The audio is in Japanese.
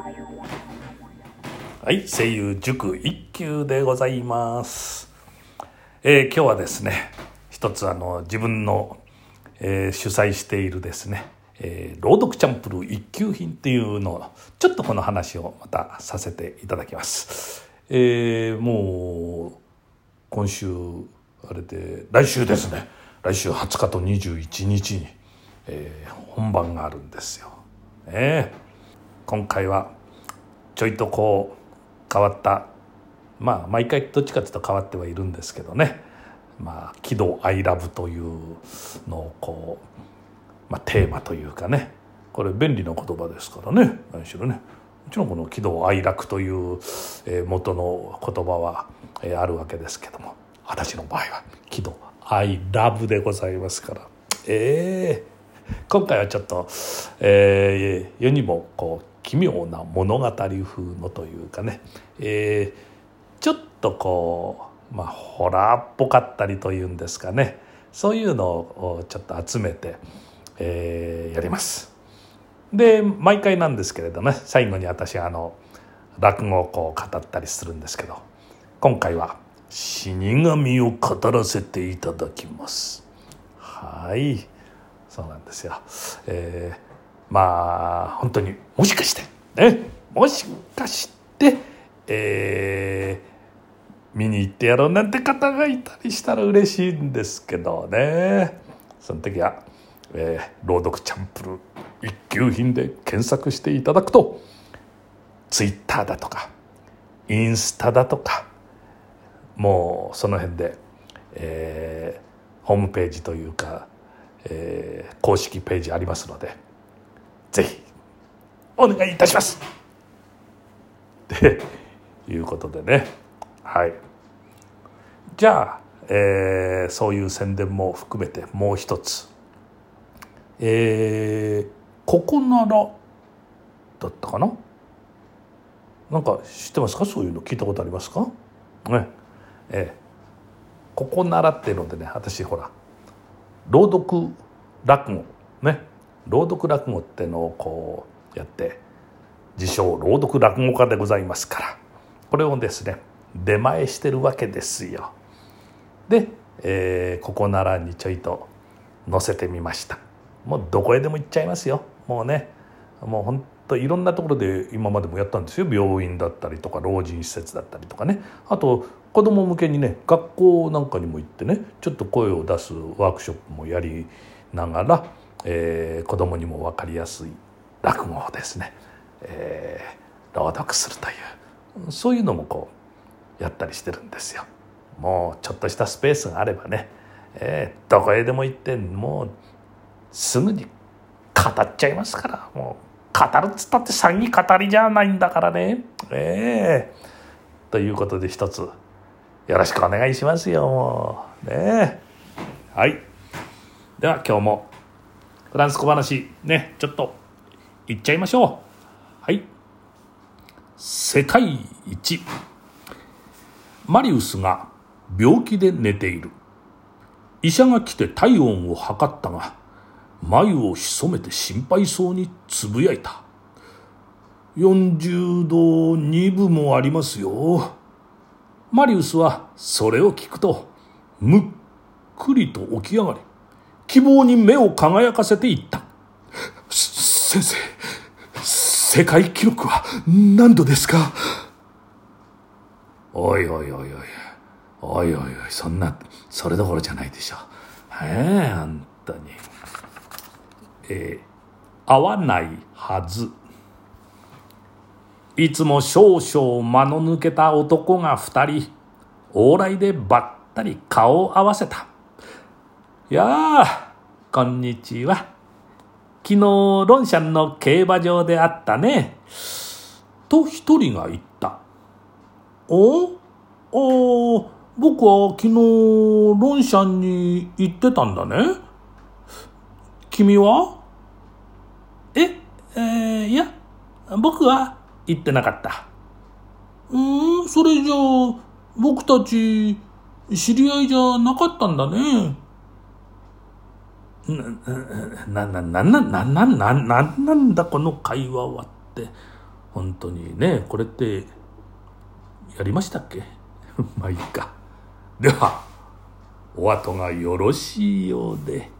はい、声優塾一級でございます。えー今日はですね、一つあの自分の、えー主催しているですね、えー朗読チャンプル一級品っていうのをちょっとこの話をまたさせていただきます。えーもう今週あれで来週ですね。来週20日と21日に、えー本番があるんですよ。ねえ今回はちょいとこう変わった。まあ毎回どっちかというと変わってはいるんですけどね。まあ「喜怒哀楽」というのをこう、まあ、テーマというかね。これ便利な言葉ですからね。何しろね。もちろんこの「喜怒哀楽」という、えー元の言葉は、あるわけですけども。私の場合は「喜怒哀楽」でございますから。ええ今回はちょっと、えー世にもこう奇妙な物語風のというかね、えーちょっとこう、まあ、ホラーっぽかったりというんですかねそういうのをちょっと集めて、えーやります。で毎回なんですけれどね最後に私あの落語をこう語ったりするんですけど今回は「死神を語らせていただきます」はいそうなんですよ。えーまあ本当にもしかしてねもしかしてえー見に行ってやろうなんて方がいたりしたら嬉しいんですけどね。その時は、えー朗読チャンプル一級品で検索していただくとツイッターだとかインスタだとかもうその辺で、えーホームページというか、えー公式ページありますのでぜひお願いいたします。っていうことでね。はい。じゃあ、えーそういう宣伝も含めてもう一つ。えーここならだったかな？なんか知ってますか？そういうの聞いたことありますか？ね。えーここならっていうのでね私ほら朗読落語ね。朗読落語ってのをこうやって自称朗読落語家でございますからこれをですね出前してるわけですよ。で、えーここならにちょいと載せてみました。もうどこへでも行っちゃいますよ。もうねもう本当いろんなところで今までもやったんですよ。病院だったりとか老人施設だったりとかね。あと子供向けにね学校なんかにも行ってねちょっと声を出すワークショップもやりながら、えー子供にも分かりやすい落語をですね、えー朗読するというそういうのもこうやったりしてるんですよ。もうちょっとしたスペースがあればね、えーどこへでも行ってもうすぐに語っちゃいますから。もう語るっつったって詐欺語りじゃないんだからね。ええということで一つよろしくお願いしますよ。もうねはい。では今日もフランス小話ねちょっと行っちゃいましょう。はい。世界一。マリウスが病気で寝ている。医者が来て体温を測ったが眉を潜めて心配そうにつぶやいた。40度2分もありますよ。マリウスはそれを聞くとむっくりと起き上がり希望に目を輝かせていった。先生世界記録は何度ですか？おいおいおいおい。おいおいおい。そんなそれどころじゃないでしょ。ええあんたに。えー合わないはず。いつも少々間の抜けた男が二人往来でばったり顔を合わせたやあこんにちは。昨日ロンシャンの競馬場であったね。と一人が言った。お？お僕は昨日ロンシャンに行ってたんだね。君は？ええーいや僕は行ってなかった。うーんそれじゃあ僕たち知り合いじゃなかったんだね。な、な、な、な、な、な、な、な、なんだこの会話はって本当にねこれってやりましたっけ？まあいいかではお後がよろしいようで。